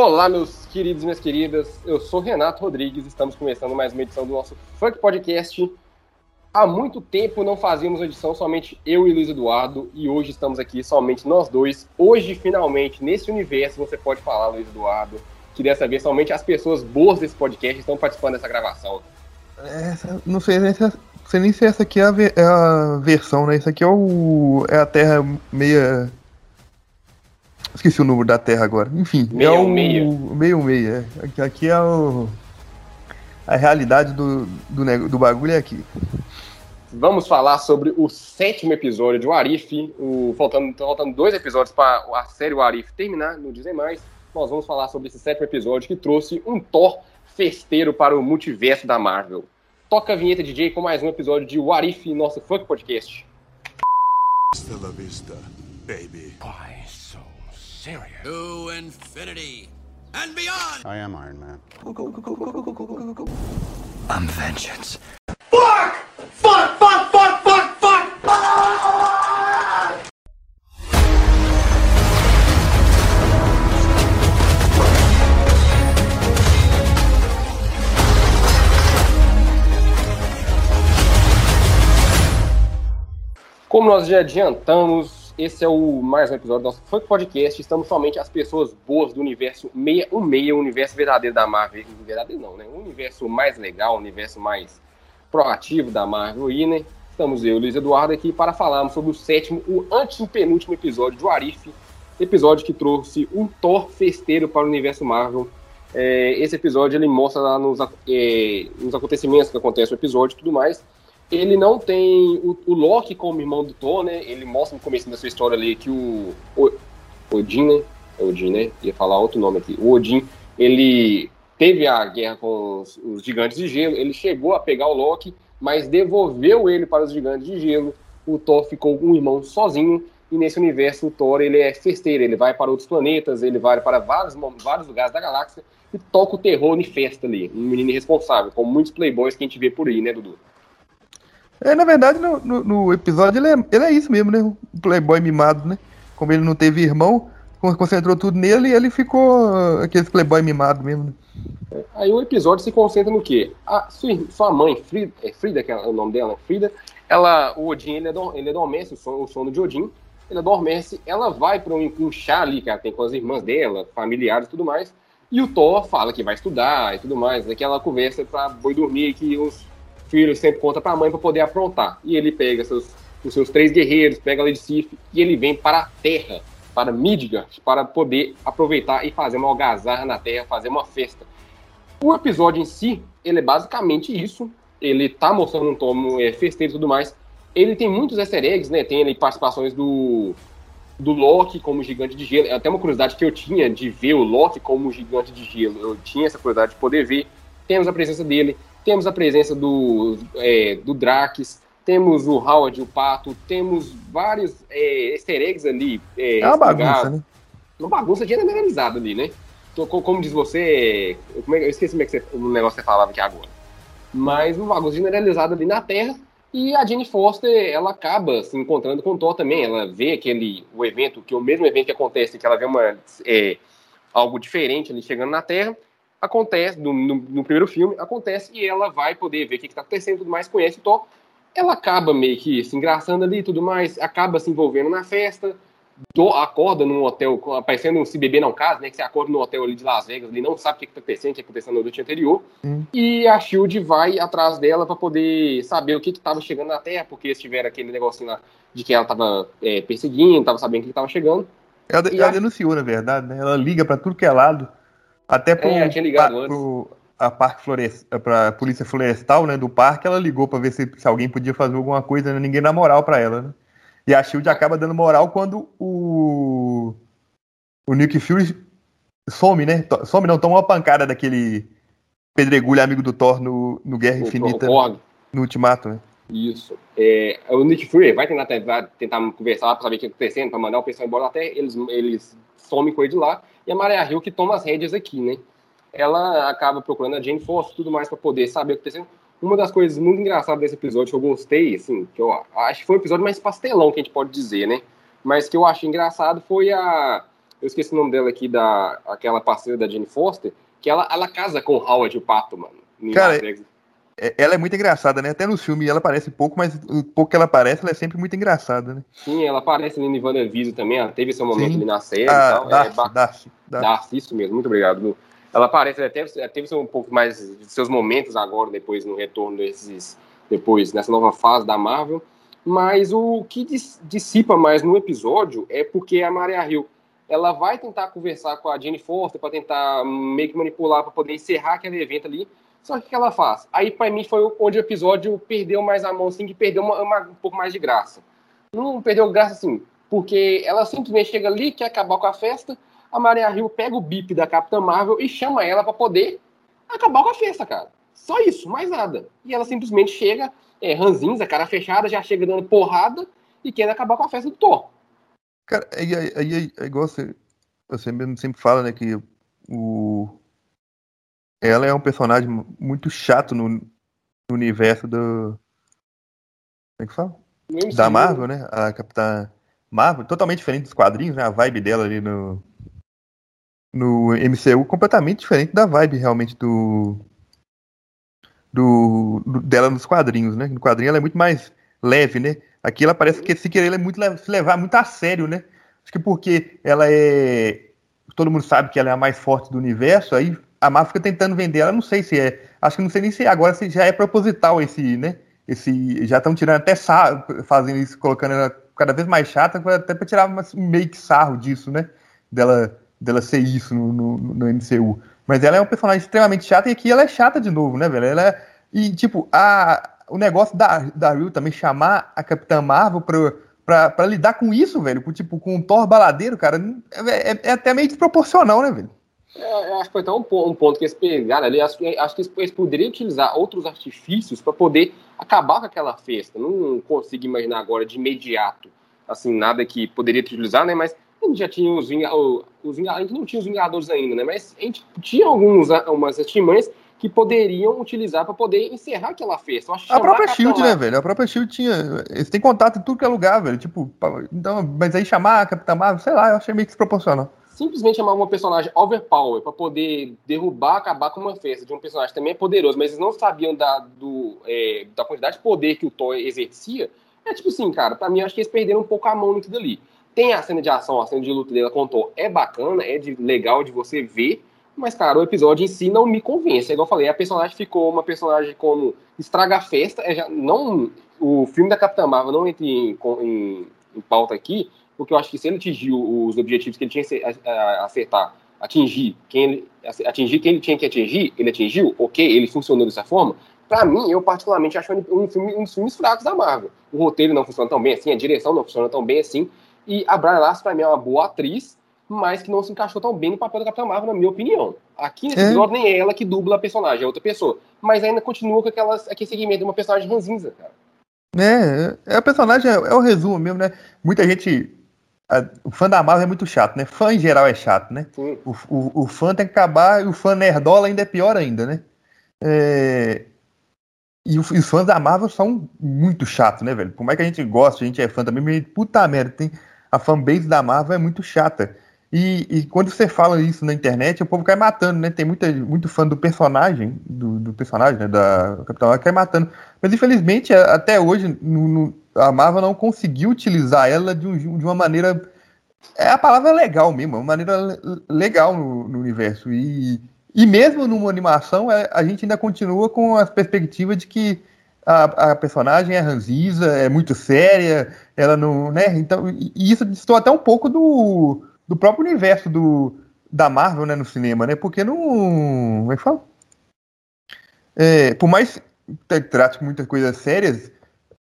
Olá, meus queridos e minhas queridas. Eu sou Renato Rodrigues. Estamos começando mais uma edição do nosso Funk Podcast. Há muito tempo não fazíamos edição somente eu e Luiz Eduardo e hoje estamos aqui somente nós dois. Hoje, finalmente, nesse universo, você pode falar, Luiz Eduardo, que dessa vez somente as pessoas boas desse podcast estão participando dessa gravação. Essa, não sei nem, se, sei nem se essa aqui é a, é a, versão, né? Isso aqui é, o, é a Terra meia. Esqueci o número da Terra agora. Enfim, meio é o meia. meio meia. É. Aqui, aqui é o, a realidade do, do, do bagulho é aqui. Vamos falar sobre o sétimo episódio de Warif. O, faltando, faltando dois episódios para a série Warif terminar, não dizem mais. Nós vamos falar sobre esse sétimo episódio que trouxe um Thor festeiro para o multiverso da Marvel. Toca a vinheta DJ com mais um episódio de Warif, nosso funk podcast. Hasta la vista, baby. So serious? To infinity and beyond! I am Iron Man. I'm vengeance. Como nós já adiantamos, esse é o mais um episódio do nosso Funk Podcast. Estamos somente as pessoas boas do universo 616, o universo verdadeiro da Marvel. Verdadeiro não, né? O universo mais legal, o universo mais proativo da Marvel. E, né? Estamos eu e Luiz Eduardo aqui para falarmos sobre o sétimo, o antepenúltimo episódio do Arif. Episódio que trouxe um Thor festeiro para o universo Marvel. É, esse episódio ele mostra lá nos, é, nos acontecimentos que acontecem no episódio e tudo mais ele não tem o, o, Loki como irmão do Thor, né? Ele mostra no começo da sua história ali que o, o Odin, né? É Odin, né? Ia falar outro nome aqui. O Odin, ele teve a guerra com os, os, gigantes de gelo, ele chegou a pegar o Loki, mas devolveu ele para os gigantes de gelo. O Thor ficou um irmão sozinho e nesse universo o Thor ele é festeiro, ele vai para outros planetas, ele vai para vários, vários lugares da galáxia e toca o terror em festa ali. Um menino irresponsável, como muitos playboys que a gente vê por aí, né, Dudu? É, na verdade, no, no, no episódio ele é, ele é isso mesmo, né? O playboy mimado, né? Como ele não teve irmão, concentrou tudo nele e ele ficou uh, aquele playboy mimado mesmo, né? É, aí o episódio se concentra no quê? A sua, sua mãe, Frida, é Frida que é o nome dela, Frida, ela, o Odin, ele, ele adormece, o sono, o sono de Odin, ele adormece, ela vai para um, um chá ali que ela tem com as irmãs dela, familiares e tudo mais, e o Thor fala que vai estudar e tudo mais, aquela conversa para boi dormir que os filho sempre conta para a mãe para poder aprontar. E ele pega seus, os seus três guerreiros, pega Sif e ele vem para a Terra, para Midgard, para poder aproveitar e fazer uma algazarra na Terra, fazer uma festa. O episódio em si, ele é basicamente isso. Ele tá mostrando um tomo é, festeiro e tudo mais. Ele tem muitos easter eggs, né? Tem ali participações do, do Loki como gigante de gelo. É até uma curiosidade que eu tinha de ver o Loki como gigante de gelo. Eu tinha essa curiosidade de poder ver. Temos a presença dele temos a presença do, é, do Drax, temos o Howard, o Pato, temos vários é, easter eggs ali. É, é uma bagunça, né? Uma bagunça generalizada ali, né? Como diz você, é, eu esqueci como é que você, o negócio que você falava aqui agora. Mas uma bagunça generalizada ali na Terra. E a Jane Foster, ela acaba se encontrando com o Thor também. Ela vê aquele, o evento, que é o mesmo evento que acontece, que ela vê uma, é, algo diferente ali chegando na Terra acontece, no, no, no, primeiro filme, acontece e ela vai poder ver o que está acontecendo e tudo mais, conhece o Thor. Ela acaba meio que se engraçando ali e tudo mais, acaba se envolvendo na festa, do, acorda num hotel, aparecendo um se beber não caso, né? Que você acorda no hotel ali de Las Vegas, ali não sabe o que está acontecendo, o que aconteceu no noite anterior. Hum. E a Shield vai atrás dela para poder saber o que estava chegando na Terra, porque eles tiveram aquele negocinho lá de que ela estava é, perseguindo, estava sabendo que estava chegando. Ela, ela a... denunciou, na verdade, né? Ela liga para tudo que é lado até pro, é, tinha ligado pra, pro, a parque florest, pra polícia florestal, né, do parque, ela ligou para ver se, se, alguém podia fazer alguma coisa, né, ninguém dá moral para ela, né? E a Shield acaba dando moral quando o o Nick Fury some, né? Some não, toma uma pancada daquele pedregulho amigo do Thor no, no Guerra Infinita, no Ultimato, né? Isso. É, o Nick Fury vai tentar, tentar, tentar conversar para saber o que está acontecendo, para mandar o pessoal embora até eles, eles somem com ele de lá. E a Maria Hill que toma as rédeas aqui, né? Ela acaba procurando a Jane Foster e tudo mais para poder saber o que está acontecendo. Uma das coisas muito engraçadas desse episódio que eu gostei, assim, que eu acho que foi um episódio mais pastelão que a gente pode dizer, né? Mas que eu achei engraçado foi a, eu esqueci o nome dela aqui, da, aquela parceira da Jane Foster, que ela, ela casa com o Howard, o pato, mano. Cara. É- Ela é muito engraçada, né? Até no filme ela aparece pouco, mas o pouco que ela aparece, ela é sempre muito engraçada, né? Sim, ela aparece ali no WandaVision também, ela teve seu momento Sim. ali na série e Ah, tal. é, Darcy, ba- Darcy, Darcy. Darcy, isso mesmo, muito obrigado. Lu. Ela aparece, ela teve, ela teve um pouco mais de seus momentos agora, depois no retorno desses, depois nessa nova fase da Marvel, mas o que dis- dissipa mais no episódio é porque a Maria Hill, ela vai tentar conversar com a Jenny Foster para tentar meio que manipular para poder encerrar aquele evento ali, só que o que ela faz? Aí para mim foi onde o episódio perdeu mais a mão, assim, que perdeu uma- uma- um pouco mais de graça. Não perdeu graça assim, porque ela simplesmente chega ali, quer acabar com a festa, a Maria Hill pega o bip da Capitã Marvel e chama ela para poder acabar com a festa, cara. Só isso, mais nada. E ela simplesmente chega, é, ranzinza, cara fechada, já chega dando porrada e quer acabar com a festa do Thor. Cara, aí, aí, é igual você, você mesmo sempre fala, né, que o... ela é um personagem muito chato no, no universo do... Como é que fala? Da Marvel, né? A Capitã Marvel, totalmente diferente dos quadrinhos, né? A vibe dela ali no, no MCU, completamente diferente da vibe realmente do, do, do- dela nos quadrinhos, né? No quadrinho ela é muito mais leve, né? Aqui ela parece que se querer ela é muito se levar muito a sério, né? Acho que porque ela é todo mundo sabe que ela é a mais forte do universo, aí a Marvel fica tentando vender ela, não sei se é, acho que não sei nem se agora se já é proposital esse, né? Esse já estão tirando até sarro, fazendo isso, colocando ela cada vez mais chata, até para tirar um meio que sarro disso, né? Dela dela ser isso no, no, no MCU. Mas ela é um personagem extremamente chata e aqui ela é chata de novo, né, velho? Ela é, e, tipo, a, o negócio da, da Will também chamar a Capitã Marvel pra, pra, pra lidar com isso, velho, com, tipo, com um Thor baladeiro, cara, é, é- é até meio desproporcional, né, velho? É, eu acho que foi até um, um ponto que eles pegaram ali. Acho, que- acho que eles, poderiam utilizar outros artifícios para poder acabar com aquela festa. Não consigo imaginar agora de imediato, assim, nada que poderia utilizar, né? Mas a gente já tinha os Vingadores. Os a gente não tinha os Vingadores ainda, né? Mas a gente tinha alguns, algumas estimanhas que poderiam utilizar para poder encerrar aquela festa. A própria Capitã Shield, né, velho? A própria Shield tinha. Eles têm contato em tudo que é lugar, velho. Tipo, então, mas aí chamar a Capitã Marvel, sei lá, eu achei meio que desproporcional. Simplesmente chamar uma personagem overpower para poder derrubar, acabar com uma festa de um personagem também é poderoso, mas eles não sabiam da, do, é, da quantidade de poder que o Thor exercia, é tipo assim, cara, pra mim acho que eles perderam um pouco a mão nisso dali. Tem a cena de ação, a cena de luta dela Thor, é bacana, é de, legal de você ver, mas, cara, o episódio em si não me convence. É igual eu falei, a personagem ficou uma personagem como estraga a festa, é já, não, o filme da Capitã Marvel não entra em, em, em pauta aqui, porque eu acho que se ele atingiu os objetivos que ele tinha que ace- a- acertar, atingir quem ele, atingir quem ele tinha que atingir, ele atingiu, ok, ele funcionou dessa forma. Pra mim, eu particularmente acho um, filme, um dos filmes fracos da Marvel. O roteiro não funciona tão bem assim, a direção não funciona tão bem assim, e a Brian Lasseter, pra mim, é uma boa atriz, mas que não se encaixou tão bem no papel da Capitã Marvel, na minha opinião. Aqui nesse É. episódio, nem é ela que dubla a personagem, é outra pessoa. Mas ainda continua com aquelas, aquele segmento de uma personagem ranzinza, cara. É, é, é o personagem, é, é o resumo mesmo, né? Muita gente. O fã da Marvel é muito chato, né? Fã em geral é chato, né? O, o, o fã tem que acabar e o fã nerdola ainda é pior ainda, né? É, E, o- e os fãs da Marvel são muito chatos, né, velho? Por mais que a gente goste, a gente é fã também, mas puta merda, tem, a fanbase da Marvel é muito chata. E, e quando você fala isso na internet, o povo cai matando, né? Tem muita, muito fã do personagem, do, do personagem, né? Da Capitão Marvel, cai matando. Mas infelizmente, a- até hoje, no- no- a Marvel não conseguiu utilizar ela de, um- de uma maneira. É a palavra legal mesmo, uma maneira le- legal no, no universo. E, e mesmo numa animação, é, a gente ainda continua com as perspectivas de que a, a personagem é ranziza, é muito séria, ela não. né? Então, e isso distorce até um pouco do, do próprio universo do, da Marvel né, no cinema, né? Porque não. Como é que fala? É, por mais que trate muitas coisas sérias,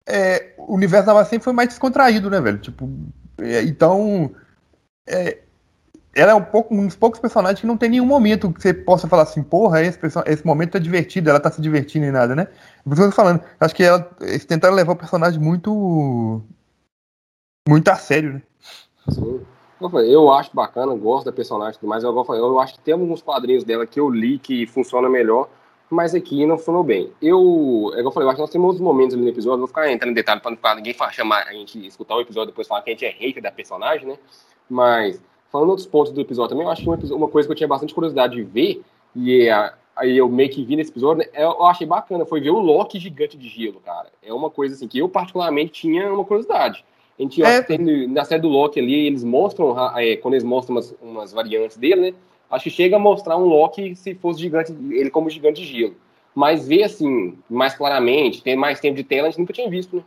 é, o universo da Marvel sempre foi mais descontraído, né, velho? Tipo, é, então. é, ela é um, pouco, um dos poucos personagens que não tem nenhum momento que você possa falar assim, porra, esse, esse momento tá divertido, ela tá se divertindo e nada, né? Por isso que eu tô falando, acho que ela, eles tentaram levar o personagem muito. muito a sério, né? Sim. Eu, acho bacana, gosto da personagem mais. Eu, eu acho que tem alguns quadrinhos dela que eu li que funciona melhor, mas aqui não funcionou bem. Eu, é eu falei, eu acho que nós temos outros momentos ali no episódio, vou ficar entrando em detalhe para não ficar ninguém chamar a gente, escutar o episódio e depois falar que a gente é hater da personagem, né? Mas falando outros pontos do episódio também, eu acho que uma, uma coisa que eu tinha bastante curiosidade de ver, e é, aí eu meio que vi nesse episódio, né, eu achei bacana, foi ver o Loki gigante de gelo, cara. É uma coisa assim que eu particularmente tinha uma curiosidade. A gente é. tem, na série do Loki ali, eles mostram, é, quando eles mostram umas, umas variantes dele, né? Acho que chega a mostrar um Loki se fosse gigante, ele como gigante de gelo. Mas ver assim, mais claramente, ter mais tempo de tela, a gente nunca tinha visto, né?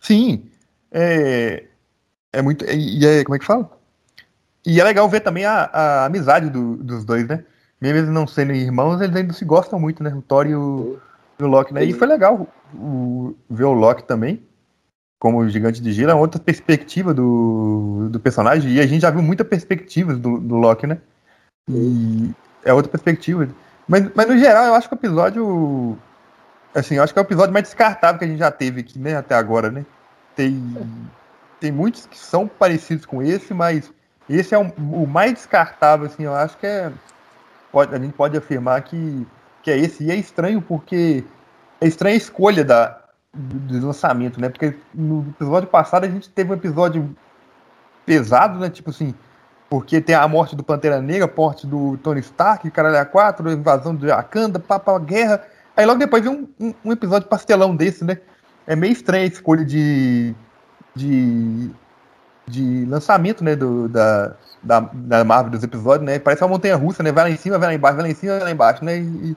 Sim. É, é muito. E é, como é que fala? E é legal ver também a, a amizade do, dos dois, né? Mesmo eles não sendo irmãos, eles ainda se gostam muito, né? O Thor e o, o Loki, né? E foi legal o, ver o Loki também, como gigante de gelo, é outra perspectiva do, do personagem. E a gente já viu muita perspectiva do, do Loki, né? E é outra perspectiva. Mas, mas no geral, eu acho que o episódio. Assim, eu acho que é o episódio mais descartável que a gente já teve aqui, né? Até agora, né? Tem tem muitos que são parecidos com esse, mas esse é o, o mais descartável, assim, eu acho que é. Pode, a gente pode afirmar que, que é esse. E é estranho porque é estranha a escolha da, do lançamento, né? Porque no episódio passado a gente teve um episódio pesado, né? Tipo assim, porque tem a morte do Pantera Negra, a morte do Tony Stark, Caralho a 4, a invasão do Wakanda, papa guerra. Aí logo depois vem um, um, um, episódio pastelão desse, né? É meio estranha a escolha de, de, de lançamento, né, do, da, da, da Marvel dos episódios, né? Parece uma montanha russa, né? Vai lá em cima, vai lá embaixo, vai lá em cima, vai lá embaixo, né? E,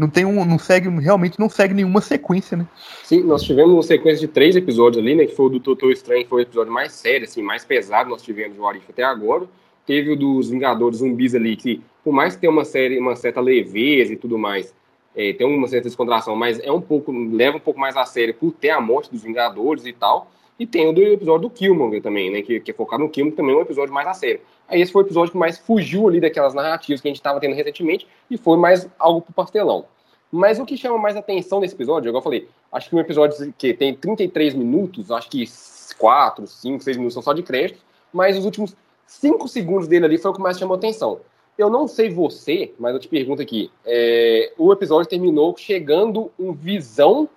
não tem um, não segue, realmente não segue nenhuma sequência, né? Sim, nós tivemos uma sequência de três episódios ali, né? Que foi o do Doutor Estranho, foi o episódio mais sério, assim, mais pesado nós tivemos de Warif até agora. Teve o dos Vingadores Zumbis ali, que por mais que tenha uma série, uma certa leveza e tudo mais, é, tem uma certa descontração, mas é um pouco, leva um pouco mais a sério por ter a morte dos Vingadores e tal. E tem o do episódio do Killmonger também, né? Que, que é focado no Killmonger, também é um episódio mais a sério. Aí esse foi o episódio que mais fugiu ali daquelas narrativas que a gente estava tendo recentemente e foi mais algo pro pastelão. Mas o que chama mais atenção nesse episódio, igual eu falei, acho que um episódio que tem 33 minutos, acho que 4, 5, 6 minutos são só de crédito, mas os últimos 5 segundos dele ali foi o que mais chamou atenção. Eu não sei você, mas eu te pergunto aqui, é, o episódio terminou chegando um visão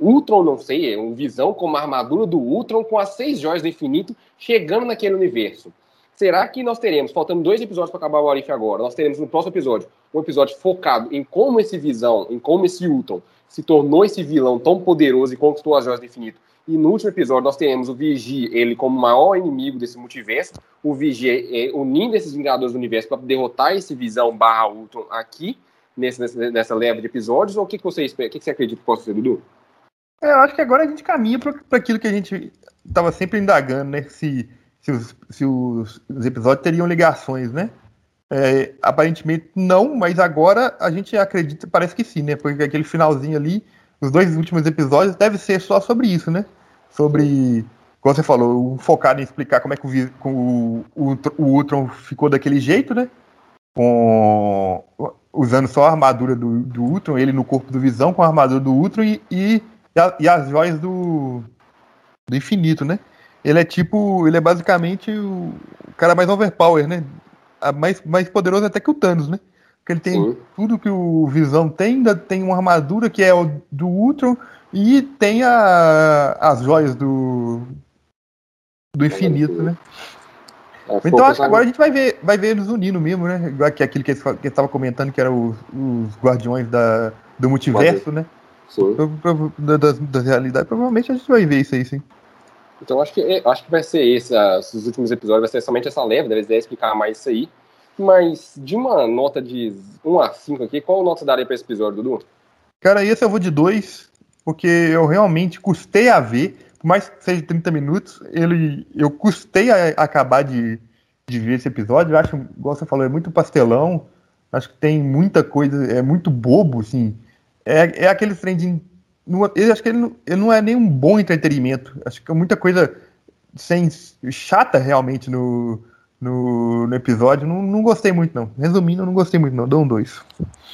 Ultron, não sei, é um Visão com uma armadura do Ultron com as seis joias do infinito chegando naquele universo. Será que nós teremos, faltando dois episódios para acabar o Arif agora, nós teremos no próximo episódio um episódio focado em como esse Visão, em como esse Ultron se tornou esse vilão tão poderoso e conquistou as joias do infinito. E no último episódio nós teremos o Vigia, ele como o maior inimigo desse multiverso, o Vigia é, unindo esses Vingadores do Universo para derrotar esse Visão barra Ultron aqui, nesse, nessa, leva de episódios, ou o que, que você o que, que você acredita que possa ser, Dudu? É, eu acho que agora a gente caminha para aquilo que a gente estava sempre indagando, né? Se, se, os, se os, os episódios teriam ligações, né? É, aparentemente não, mas agora a gente acredita, parece que sim, né? Porque aquele finalzinho ali, os dois últimos episódios, deve ser só sobre isso, né? Sobre, como você falou, focado em explicar como é que o, o, o, o Ultron ficou daquele jeito, né? Com, usando só a armadura do, do Ultron, ele no corpo do Visão com a armadura do Ultron e, e e, a, e as joias do, do infinito, né? Ele é tipo, ele é basicamente o cara mais overpower, né? A mais, mais poderoso até que o Thanos, né? Porque ele tem Sim. tudo que o Visão tem, ainda tem uma armadura que é o do Ultron e tem a, as joias do do infinito, né? É, então acho que agora a gente vai ver, vai ver eles unindo mesmo, né? Igual que aquilo que eles estavam comentando que eram os, os guardiões da, do multiverso, né? Da, da, da, realidade, provavelmente a gente vai ver isso aí, sim. Então acho que, é, acho que vai ser esse, os últimos episódios, vai ser somente essa leva, deve explicar mais isso aí. Mas de uma nota de 1 a 5 aqui, qual nota você daria pra esse episódio, Dudu? Cara, esse eu vou de 2, porque eu realmente custei a ver, por mais que seja 30 minutos, ele, eu custei a acabar de, de ver esse episódio. Eu acho, igual você falou, é muito pastelão, acho que tem muita coisa, é muito bobo, assim é, é aquele trem de. eu acho que ele não, ele não é nem um bom entretenimento. Acho que é muita coisa sem, chata realmente no, no, no episódio. Não, não gostei muito, não. Resumindo, não gostei muito, não. Dou um dois.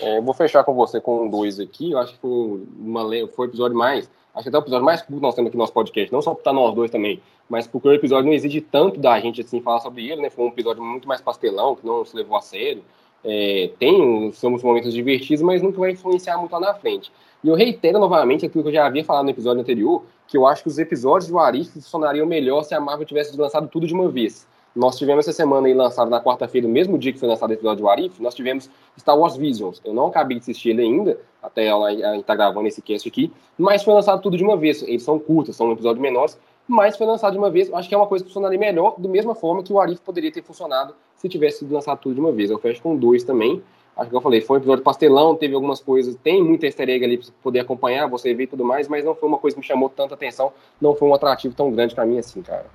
É, eu vou fechar com você com um dois aqui. Eu acho que foi, uma, foi o episódio mais. Acho que até o episódio mais curto nós temos aqui no nosso podcast. Não só por estar nós dois também, mas porque o episódio não exige tanto da gente assim falar sobre ele, né? Foi um episódio muito mais pastelão, que não se levou a sério é, tem somos momentos divertidos, mas nunca vai influenciar muito lá na frente. E eu reitero novamente aquilo que eu já havia falado no episódio anterior, que eu acho que os episódios do Arif funcionariam melhor se a Marvel tivesse lançado tudo de uma vez. Nós tivemos essa semana aí lançado na quarta-feira, no mesmo dia que foi lançado o episódio do Arif, nós tivemos Star Wars Visions. Eu não acabei de assistir ele ainda, até a gente tá gravando esse cast aqui, mas foi lançado tudo de uma vez. Eles são curtos, são episódios menores, mas foi lançado de uma vez. Acho que é uma coisa que funcionaria melhor, da mesma forma que o Arif poderia ter funcionado se tivesse sido lançado tudo de uma vez. Eu fecho com dois também. Acho que eu falei, foi um episódio pastelão, teve algumas coisas, tem muita easter egg ali pra você poder acompanhar, você ver e tudo mais, mas não foi uma coisa que me chamou tanta atenção, não foi um atrativo tão grande para mim assim, cara.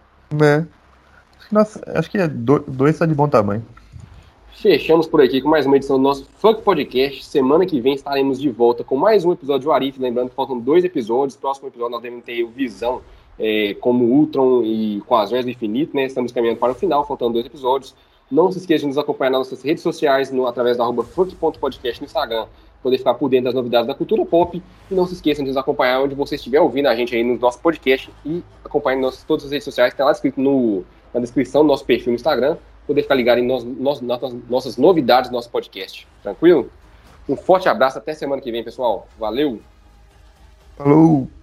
É. Nossa, acho que é do, dois tá de bom tamanho. Fechamos por aqui com mais uma edição do nosso Funk Podcast. Semana que vem estaremos de volta com mais um episódio do Arif. Lembrando que faltam dois episódios. Próximo episódio nós devemos ter o Visão é, como Ultron e com as joias do infinito, né? Estamos caminhando para o final, faltando dois episódios. Não se esqueça de nos acompanhar nas nossas redes sociais, no, através da arroba funk.podcast no Instagram, poder ficar por dentro das novidades da cultura pop. E não se esqueçam de nos acompanhar onde você estiver ouvindo a gente aí no nosso podcast e acompanhe nos, todas as redes sociais, tem lá escrito no, na descrição do nosso perfil no Instagram, poder ficar ligado em nos, nos, nossas, nossas novidades do nosso podcast. Tranquilo? Um forte abraço, até semana que vem, pessoal. Valeu! Falou!